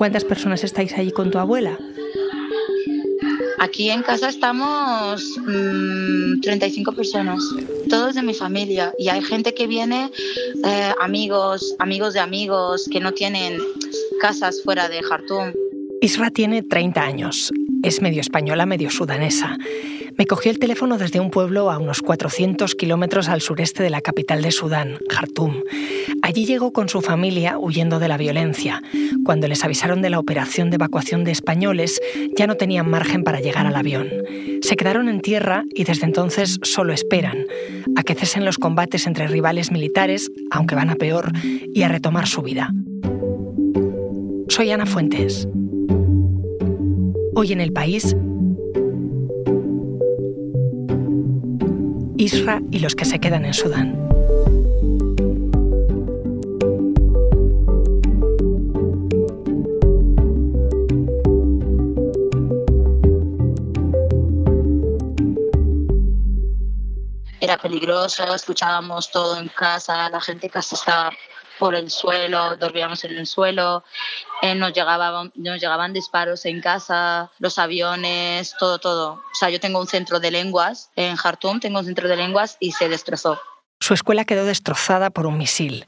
¿Cuántas personas estáis allí con tu abuela? Aquí en casa estamos 35 mm, personas, todos de mi familia. Y hay gente que viene, eh, amigos, amigos de amigos, que no tienen casas fuera de Jartum. Isra tiene 30 años. Es medio española, medio sudanesa. Me cogió el teléfono desde un pueblo a unos 400 kilómetros al sureste de la capital de Sudán, Jartum. Allí llegó con su familia huyendo de la violencia. Cuando les avisaron de la operación de evacuación de españoles, ya no tenían margen para llegar al avión. Se quedaron en tierra y desde entonces solo esperan a que cesen los combates entre rivales militares, aunque van a peor, y a retomar su vida. Soy Ana Fuentes. Hoy en el país, Isra y los que se quedan en Sudán. Era peligroso, escuchábamos todo en casa, la gente casi estaba por el suelo, dormíamos en el suelo, eh, nos, llegaban, nos llegaban disparos en casa, los aviones, todo, todo. O sea, yo tengo un centro de lenguas en Jartum, tengo un centro de lenguas y se destrozó. Su escuela quedó destrozada por un misil.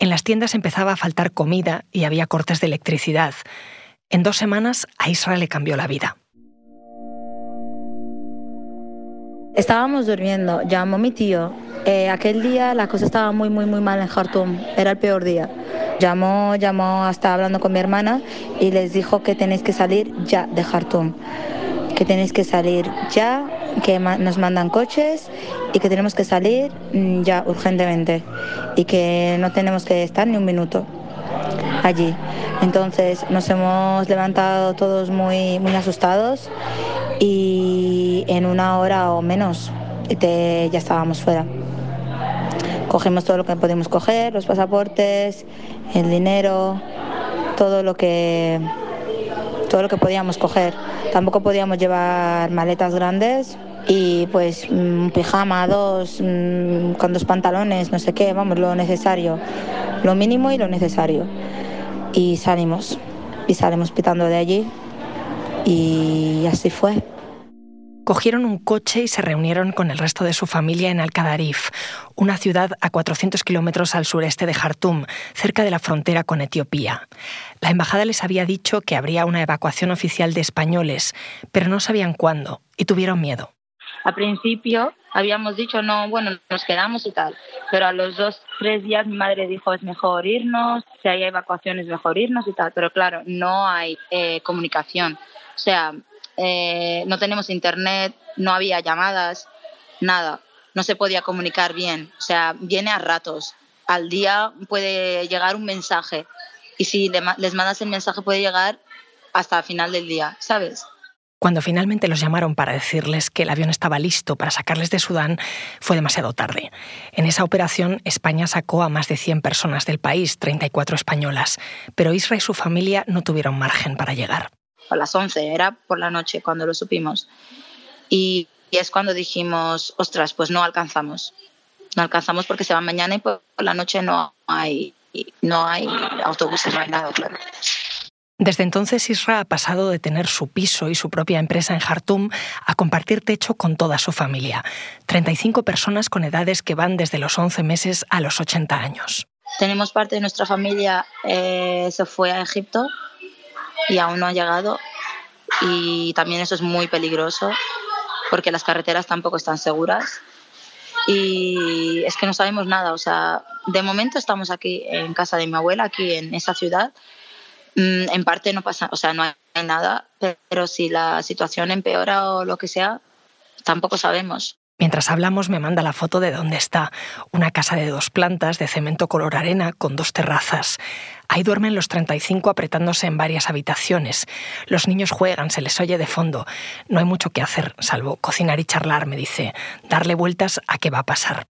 En las tiendas empezaba a faltar comida y había cortes de electricidad. En dos semanas a Israel le cambió la vida. Estábamos durmiendo, llamó mi tío eh, aquel día la cosa estaba muy, muy, muy mal en Khartoum. Era el peor día. Llamó, llamó, estaba hablando con mi hermana y les dijo que tenéis que salir ya de Khartoum. Que tenéis que salir ya, que nos mandan coches y que tenemos que salir mm, ya urgentemente. Y que no tenemos que estar ni un minuto allí. Entonces nos hemos levantado todos muy, muy asustados y en una hora o menos ya estábamos fuera. Cogimos todo lo que podíamos coger, los pasaportes, el dinero, todo lo que todo lo que podíamos coger. Tampoco podíamos llevar maletas grandes y pues un pijama, dos, mm, con dos pantalones, no sé qué, vamos, lo necesario, lo mínimo y lo necesario. Y salimos, y salimos pitando de allí y así fue. Cogieron un coche y se reunieron con el resto de su familia en Al-Qadarif, una ciudad a 400 kilómetros al sureste de Jartum, cerca de la frontera con Etiopía. La embajada les había dicho que habría una evacuación oficial de españoles, pero no sabían cuándo y tuvieron miedo. Al principio habíamos dicho, no, bueno, nos quedamos y tal, pero a los dos, tres días mi madre dijo, es mejor irnos, si hay evacuación es mejor irnos y tal, pero claro, no hay eh, comunicación. O sea, eh, no tenemos internet, no había llamadas, nada, no se podía comunicar bien, o sea, viene a ratos. Al día puede llegar un mensaje y si les mandas el mensaje puede llegar hasta el final del día, ¿sabes? Cuando finalmente los llamaron para decirles que el avión estaba listo para sacarles de Sudán, fue demasiado tarde. En esa operación, España sacó a más de 100 personas del país, 34 españolas, pero Israel y su familia no tuvieron margen para llegar a las 11, era por la noche cuando lo supimos. Y, es cuando dijimos, ostras, pues no alcanzamos. No alcanzamos porque se va mañana y por la noche no hay, no hay autobuses, no hay nada, claro. Desde entonces Isra ha pasado de tener su piso y su propia empresa en Jartum a compartir techo con toda su familia. 35 personas con edades que van desde los 11 meses a los 80 años. Tenemos parte de nuestra familia, eh, se fue a Egipto y aún no ha llegado. Y también eso es muy peligroso porque las carreteras tampoco están seguras. Y es que no sabemos nada. O sea, de momento estamos aquí en casa de mi abuela, aquí en esa ciudad. Mm, en parte no pasa, o sea, no hay nada, pero si la situación empeora o lo que sea, tampoco sabemos. Mientras hablamos me manda la foto de dónde está, una casa de dos plantas de cemento color arena con dos terrazas. Ahí duermen los 35 apretándose en varias habitaciones. Los niños juegan, se les oye de fondo. No hay mucho que hacer, salvo cocinar y charlar, me dice. Darle vueltas a qué va a pasar.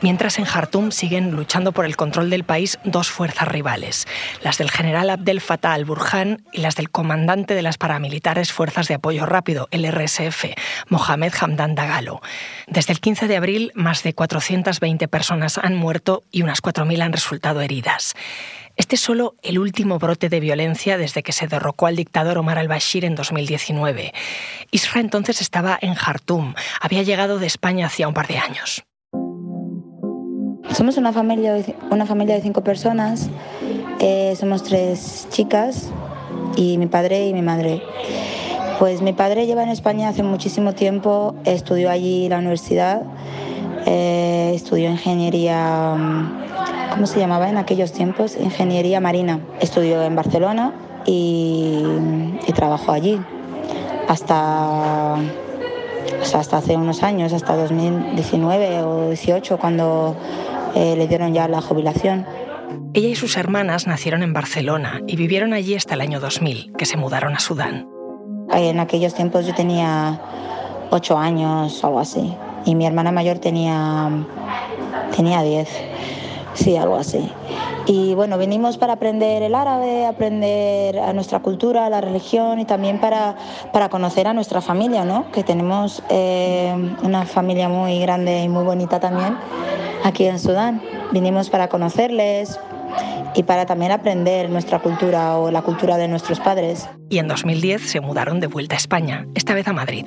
Mientras en Jartum siguen luchando por el control del país dos fuerzas rivales, las del general Abdel Fattah al-Burhan y las del comandante de las paramilitares Fuerzas de Apoyo Rápido, el RSF, Mohamed Hamdan Dagalo. Desde el 15 de abril, más de 420 personas han muerto y unas 4.000 han resultado heridas. Este es solo el último brote de violencia desde que se derrocó al dictador Omar al-Bashir en 2019. Isra entonces estaba en Jartum, había llegado de España hacía un par de años. Somos una familia, una familia de cinco personas. Somos tres chicas y mi padre y mi madre. Pues mi padre lleva en España hace muchísimo tiempo, estudió allí la universidad, eh, estudió ingeniería, ¿cómo se llamaba en aquellos tiempos? Ingeniería marina. Estudió en Barcelona y, y trabajó allí hasta, hasta hace unos años, hasta 2019 o 18, cuando eh, le dieron ya la jubilación. Ella y sus hermanas nacieron en Barcelona y vivieron allí hasta el año 2000, que se mudaron a Sudán. En aquellos tiempos yo tenía ocho años o algo así, y mi hermana mayor tenía, tenía diez, sí, algo así. Y bueno, venimos para aprender el árabe, aprender a nuestra cultura, la religión y también para, para conocer a nuestra familia, ¿no? que tenemos eh, una familia muy grande y muy bonita también aquí en Sudán. Vinimos para conocerles y para también aprender nuestra cultura o la cultura de nuestros padres. Y en 2010 se mudaron de vuelta a España, esta vez a Madrid.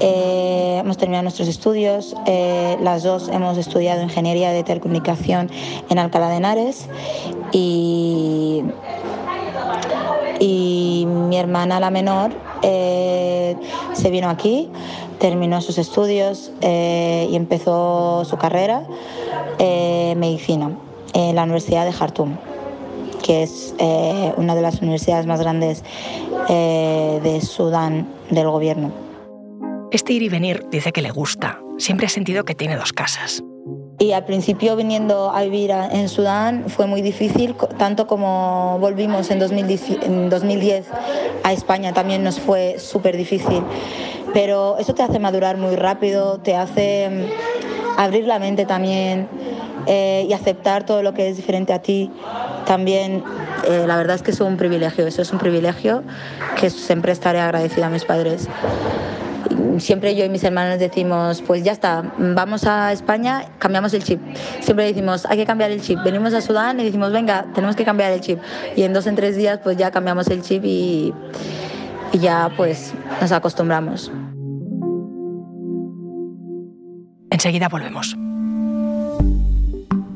Eh, hemos terminado nuestros estudios, eh, las dos hemos estudiado ingeniería de telecomunicación en Alcalá de Henares y, y mi hermana la menor eh, se vino aquí, terminó sus estudios y empezó su carrera eh, medicina en la Universidad de Jartum, que es eh, una de las universidades más grandes eh, de Sudán del gobierno. Este ir y venir dice que le gusta. Siempre ha sentido que tiene dos casas. Y al principio viniendo a vivir en Sudán fue muy difícil, tanto como volvimos en 2010 a España también nos fue súper difícil. Pero eso te hace madurar muy rápido, te hace mm, abrir la mente también eh, y aceptar todo lo que es diferente a ti. También eh, la verdad es que es un privilegio, eso es un privilegio que siempre estaré agradecida a mis padres siempre yo y mis hermanos decimos, pues ya está, vamos a España, cambiamos el chip. Siempre decimos, hay que cambiar el chip. Venimos a Sudán y decimos, venga, tenemos que cambiar el chip. Y en dos en tres días pues ya cambiamos el chip y, y ya pues nos acostumbramos. Enseguida volvemos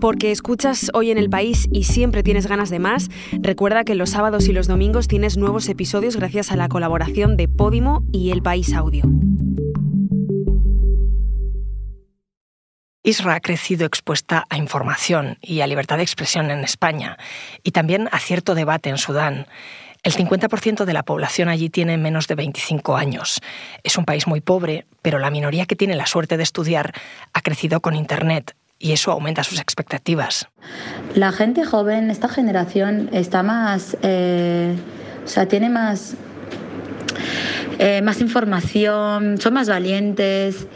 porque escuchas hoy en el país y siempre tienes ganas de más, recuerda que los sábados y los domingos tienes nuevos episodios gracias a la colaboración de Podimo y El País Audio. Isra ha crecido expuesta a información y a libertad de expresión en España y también a cierto debate en Sudán. El 50% de la población allí tiene menos de 25 años. Es un país muy pobre, pero la minoría que tiene la suerte de estudiar ha crecido con Internet y eso aumenta sus expectativas. La gente joven, esta generación, está más, eh, o sea, tiene más, eh, más información, son más valientes,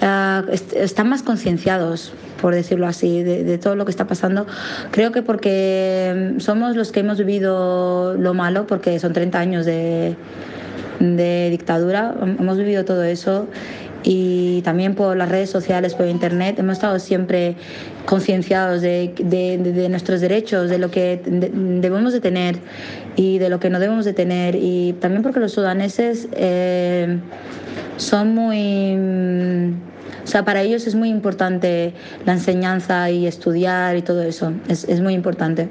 eh, están más concienciados por decirlo así, de, todo lo que está pasando. Creo que porque somos los que hemos vivido lo malo, porque son 30 años de, de dictadura, hemos vivido todo eso y también por las redes sociales, por internet, hemos estado siempre concienciados de, de, nuestros derechos, de lo que debemos de tener y de lo que no debemos de tener. Y también porque los sudaneses eh, son muy... O sea, para ellos es muy importante la enseñanza y estudiar y todo eso. Es, es muy importante.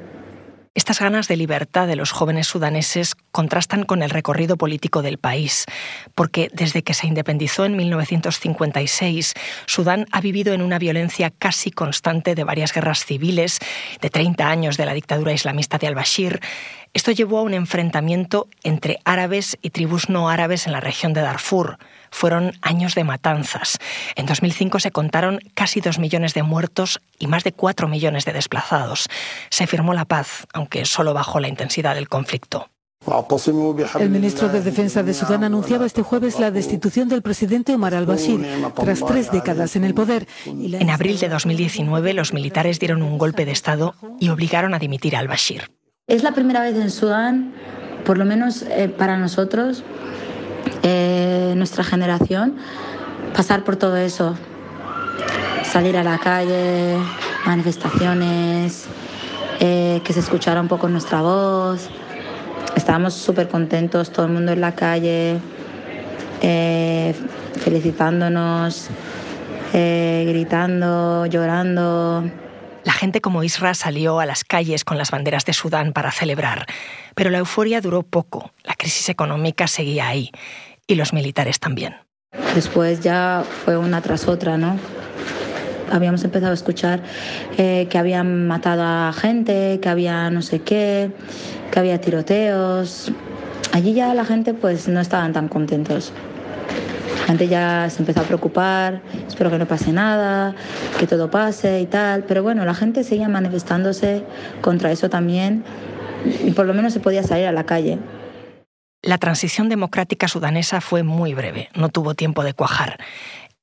Estas ganas de libertad de los jóvenes sudaneses contrastan con el recorrido político del país, porque desde que se independizó en 1956, Sudán ha vivido en una violencia casi constante de varias guerras civiles, de 30 años de la dictadura islamista de al-Bashir. Esto llevó a un enfrentamiento entre árabes y tribus no árabes en la región de Darfur fueron años de matanzas. En 2005 se contaron casi dos millones de muertos y más de cuatro millones de desplazados. Se firmó la paz, aunque solo bajó la intensidad del conflicto. El ministro de Defensa de Sudán anunciaba este jueves la destitución del presidente Omar al-Bashir tras tres décadas en el poder. En abril de 2019, los militares dieron un golpe de Estado y obligaron a dimitir a al-Bashir. Es la primera vez en Sudán, por lo menos eh, para nosotros, eh, nuestra generación, pasar por todo eso. Salir a la calle, manifestaciones, eh, que se escuchara un poco nuestra voz estábamos súper contentos, todo el mundo en la calle, felicitándonos, gritando, llorando. La gente como Isra salió a las calles con las banderas de Sudán para celebrar, pero la euforia duró poco, la crisis económica seguía ahí y los militares también. Después ya fue una tras otra, ¿no? Habíamos empezado a escuchar eh, que habían matado a gente, que había no sé qué, que había tiroteos. Allí ya la gente pues no estaban tan contentos. Gente ya se empezó a preocupar, espero que no pase nada, que todo pase y tal. Pero bueno, la gente seguía manifestándose contra eso también y por lo menos se podía salir a la calle. La transición democrática sudanesa fue muy breve, no tuvo tiempo de cuajar.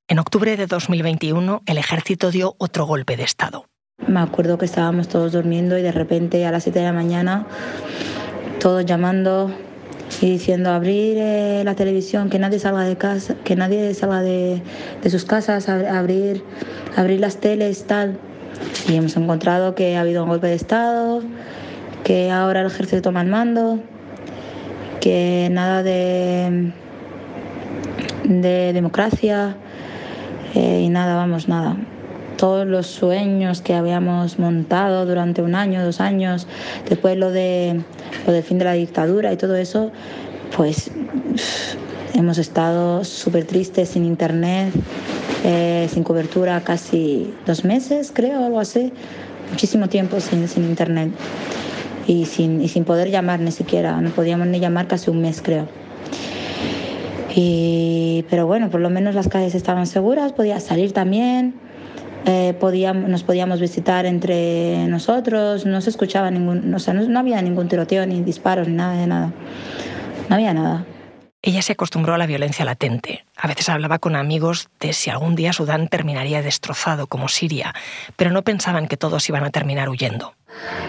En octubre de 2021, el ejército dio otro golpe de Estado. Me acuerdo que estábamos todos durmiendo y de repente a las 7 de la mañana todos llamando y diciendo abrir eh, la televisión, que nadie salga de casa, que nadie salga de, sus casas, abrir, abrir las teles, tal. Y hemos encontrado que ha habido un golpe de Estado, que ahora el ejército toma el mando, que nada de, de democracia eh, y nada, vamos, nada todos los sueños que habíamos montado durante un año, dos años, después lo, de, lo del fin de la dictadura y todo eso, pues hemos estado súper tristes sin internet, eh, sin cobertura casi dos meses, creo, algo así, muchísimo tiempo sin, sin internet y sin, y sin poder llamar ni siquiera, no podíamos ni llamar casi un mes, creo. Y, pero bueno, por lo menos las calles estaban seguras, podía salir también eh, podíamos, nos podíamos visitar entre nosotros, no se escuchaba ningún, o sea, no, había ningún tiroteo, ni disparos, ni nada de nada. No había nada. Ella se acostumbró a la violencia latente. A veces hablaba con amigos de si algún día Sudán terminaría destrozado como Siria, pero no pensaban que todos iban a terminar huyendo.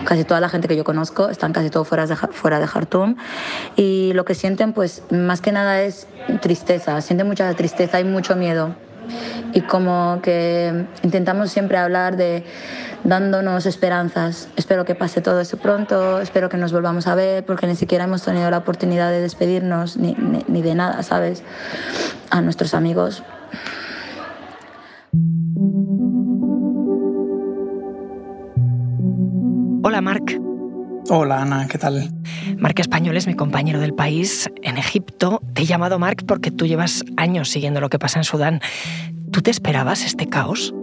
Casi toda la gente que yo conozco están casi todos fuera de, fuera de Khartoum y lo que sienten pues más que nada es tristeza, sienten mucha tristeza y mucho miedo y como que intentamos siempre hablar de dándonos esperanzas. Espero que pase todo eso pronto, espero que nos volvamos a ver, porque ni siquiera hemos tenido la oportunidad de despedirnos ni, ni, de nada, ¿sabes? A nuestros amigos. Hola, Marc. Hola Ana, ¿qué tal? Marc Español es mi compañero del país en Egipto. Te he llamado Marc porque tú llevas años siguiendo lo que pasa en Sudán. ¿Tú te esperabas este caos?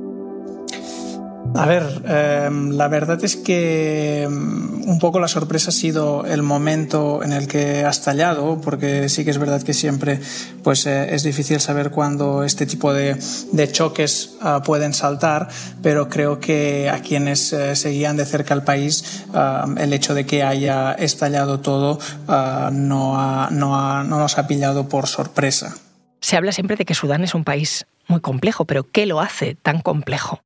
A ver, em, la verdad es que em, un poco la sorpresa ha sido el momento en el que ha estallado, porque sí que es verdad que siempre pues, eh, es difícil saber cuándo este tipo de, choques ah, pueden saltar, pero creo que a quienes eh, seguían de cerca el país, el hecho de que haya estallado todo ah, no, no nos ha pillado por sorpresa. Se habla siempre de que Sudán es un país muy complejo, pero ¿qué lo hace tan complejo?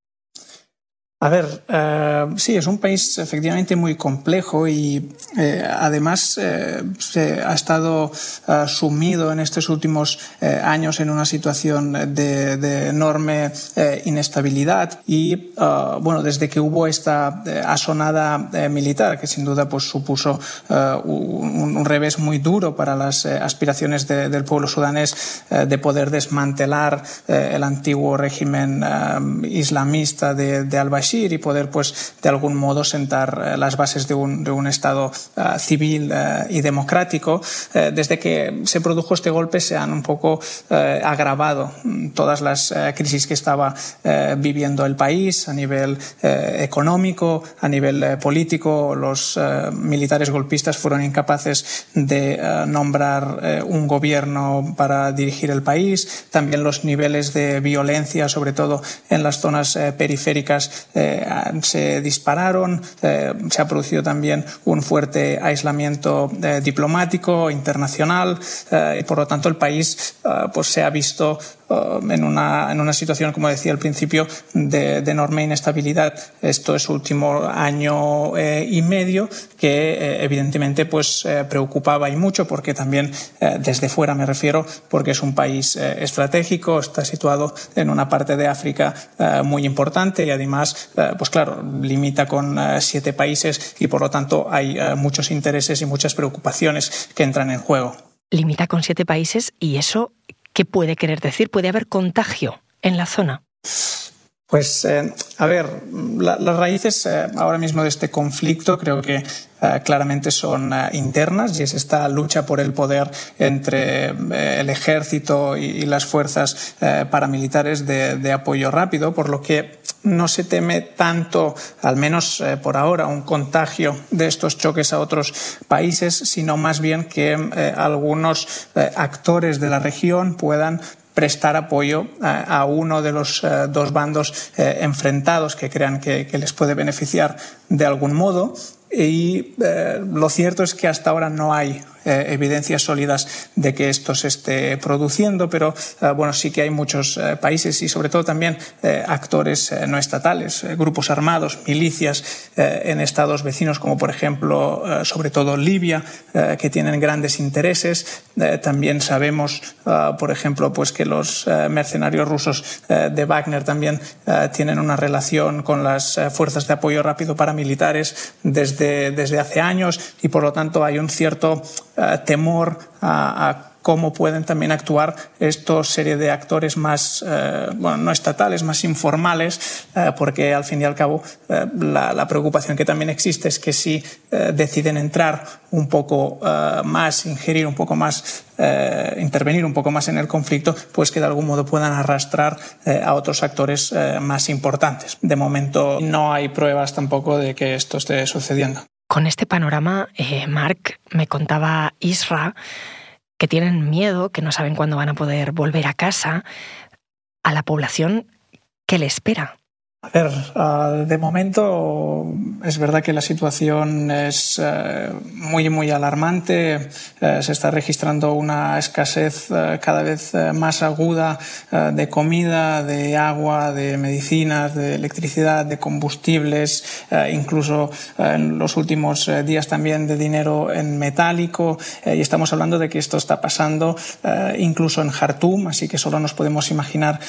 A ver, eh, sí, es un país efectivamente muy complejo y eh, además eh, se ha estado sumido en estos últimos años en una situación de, enorme inestabilidad y bueno, desde que hubo esta asonada militar, que sin duda pues, supuso un, revés muy duro para las aspiraciones del pueblo sudanés de poder desmantelar el antiguo régimen islamista de, de al-Bashir, y poder, pues, de algún modo sentar eh, las bases de un, de un Estado eh, civil eh, y democrático. desde que se produjo este golpe se han un poco agravado mm, todas las crisis que estaba viviendo el país a nivel económico, a nivel político. Los militares golpistas fueron incapaces de nombrar un gobierno para dirigir el país. También los niveles de violencia, sobre todo en las zonas periféricas, se dispararon, se ha producido también un fuerte aislamiento diplomático internacional y por lo tanto el país pues se ha visto en una, en una situación, como decía al principio, de, enorme inestabilidad esto es último año eh, y medio que eh, evidentemente pues eh, preocupaba y mucho porque también desde fuera me refiero porque es un país estratégico, está situado en una parte de África muy importante y además pues claro, limita con siete países y por lo tanto hay muchos intereses y muchas preocupaciones que entran en juego. Limita con siete países y eso ¿Qué puede querer decir? ¿Puede haber contagio en la zona? Pues, eh, a ver, las raíces eh, ahora mismo de este conflicto creo que eh, claramente son internas y es esta lucha por el poder entre el ejército y, las fuerzas paramilitares de, apoyo rápido, por lo que no se teme tanto, al menos por ahora, un contagio de estos choques a otros países, sino más bien que algunos actores de la región puedan prestar apoyo a, uno de los eh, dos bandos eh, enfrentados que crean que, les puede beneficiar de algún modo. Y eh, lo cierto es que hasta ahora no hay eh, evidencias sólidas de que esto se esté produciendo, pero eh, bueno, sí que hay muchos eh, países y sobre todo también actores no estatales, grupos armados, milicias en estados vecinos como por ejemplo, sobre todo Libia, que tienen grandes intereses. también sabemos, por ejemplo, pues que los mercenarios rusos de Wagner también tienen una relación con las fuerzas de apoyo rápido paramilitares desde, desde hace años y por lo tanto hay un cierto eh, temor a, cómo pueden también actuar esta serie de actores más, eh, bueno, no estatales, más informales, eh, porque al fin y al cabo la, preocupación que también existe es que si deciden entrar un poco más, ingerir un poco más, intervenir un poco más en el conflicto, pues que de algún modo puedan arrastrar a otros actores más importantes. De momento no hay pruebas tampoco de que esto esté sucediendo. Con este panorama, eh, Mark me contaba Isra que tienen miedo, que no saben cuándo van a poder volver a casa, a la población que le espera. A ver, ah, de momento es verdad que la situación es eh, muy, muy alarmante. Eh, se está registrando una escasez eh, cada vez más aguda de comida, de agua, de medicinas, de electricidad, de combustibles, incluso en los últimos días también de dinero en metálico. y estamos hablando de que esto está pasando incluso en Jartum, así que solo nos podemos imaginar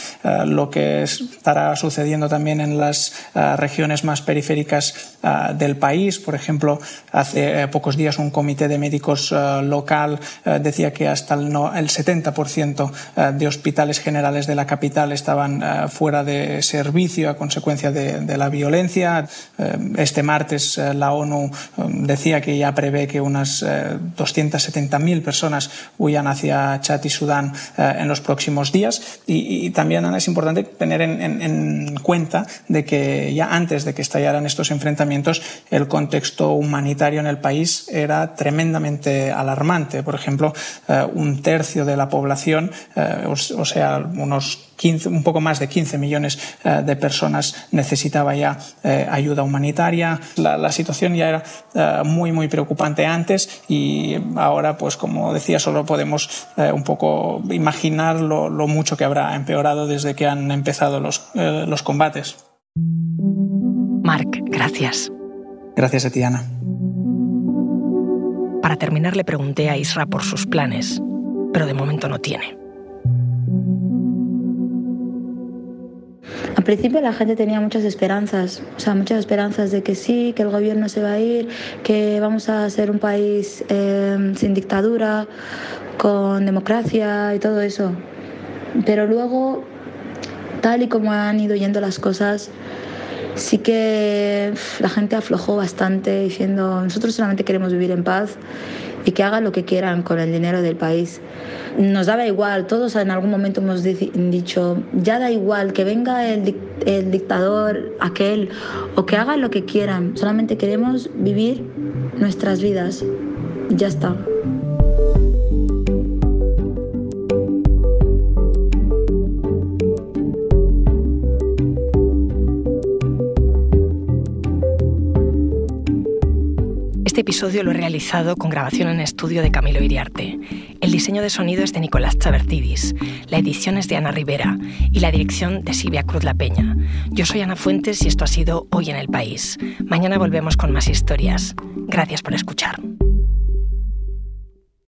lo que estará sucediendo también en las ah, regiones más periféricas ah, del país. Por ejemplo, hace eh, pocos días un comité de médicos ah, local decía que hasta el, 70% de hospitales generales de la capital estaban fuera de servicio a consecuencia de, la violencia. Eh, este martes eh, la ONU decía que ya prevé que unas 270.000 personas huyan hacia Chad y Sudán en los próximos días. Y, también es importante tener en cuenta de que ya antes de que estallaran estos enfrentamientos, el contexto humanitario en el país era tremendamente alarmante. Por ejemplo, eh, un tercio de la población, eh, o, sea, unos 15, un poco más de 15 millones eh, de personas necesitaba ya ayuda humanitaria. La, situación ya era muy, muy preocupante antes y ahora, pues como decía, solo podemos un poco imaginar lo, lo, mucho que habrá empeorado desde que han empezado los, los combates. Marc, gracias. Gracias a ti, Ana. Para terminar, le pregunté a Isra por sus planes, pero de momento no tiene. Al principio la gente tenía muchas esperanzas, o sea, muchas esperanzas de que sí, que el gobierno se va a ir, que vamos a ser un país eh, sin dictadura, con democracia y todo eso. Pero luego, tal y como han ido yendo las cosas, sí que la gente aflojó bastante diciendo nosotros solamente queremos vivir en paz y que hagan lo que quieran con el dinero del país. Nos daba igual, todos en algún momento hemos dicho, ya da igual que venga el, el dictador aquel o que hagan lo que quieran, solamente queremos vivir nuestras vidas ya está. Este episodio lo he realizado con grabación en estudio de Camilo Iriarte. El diseño de sonido es de Nicolás Chavertidis, la edición es de Ana Rivera y la dirección de Silvia Cruz La Peña. Yo soy Ana Fuentes y esto ha sido Hoy en el País. Mañana volvemos con más historias. Gracias por escuchar.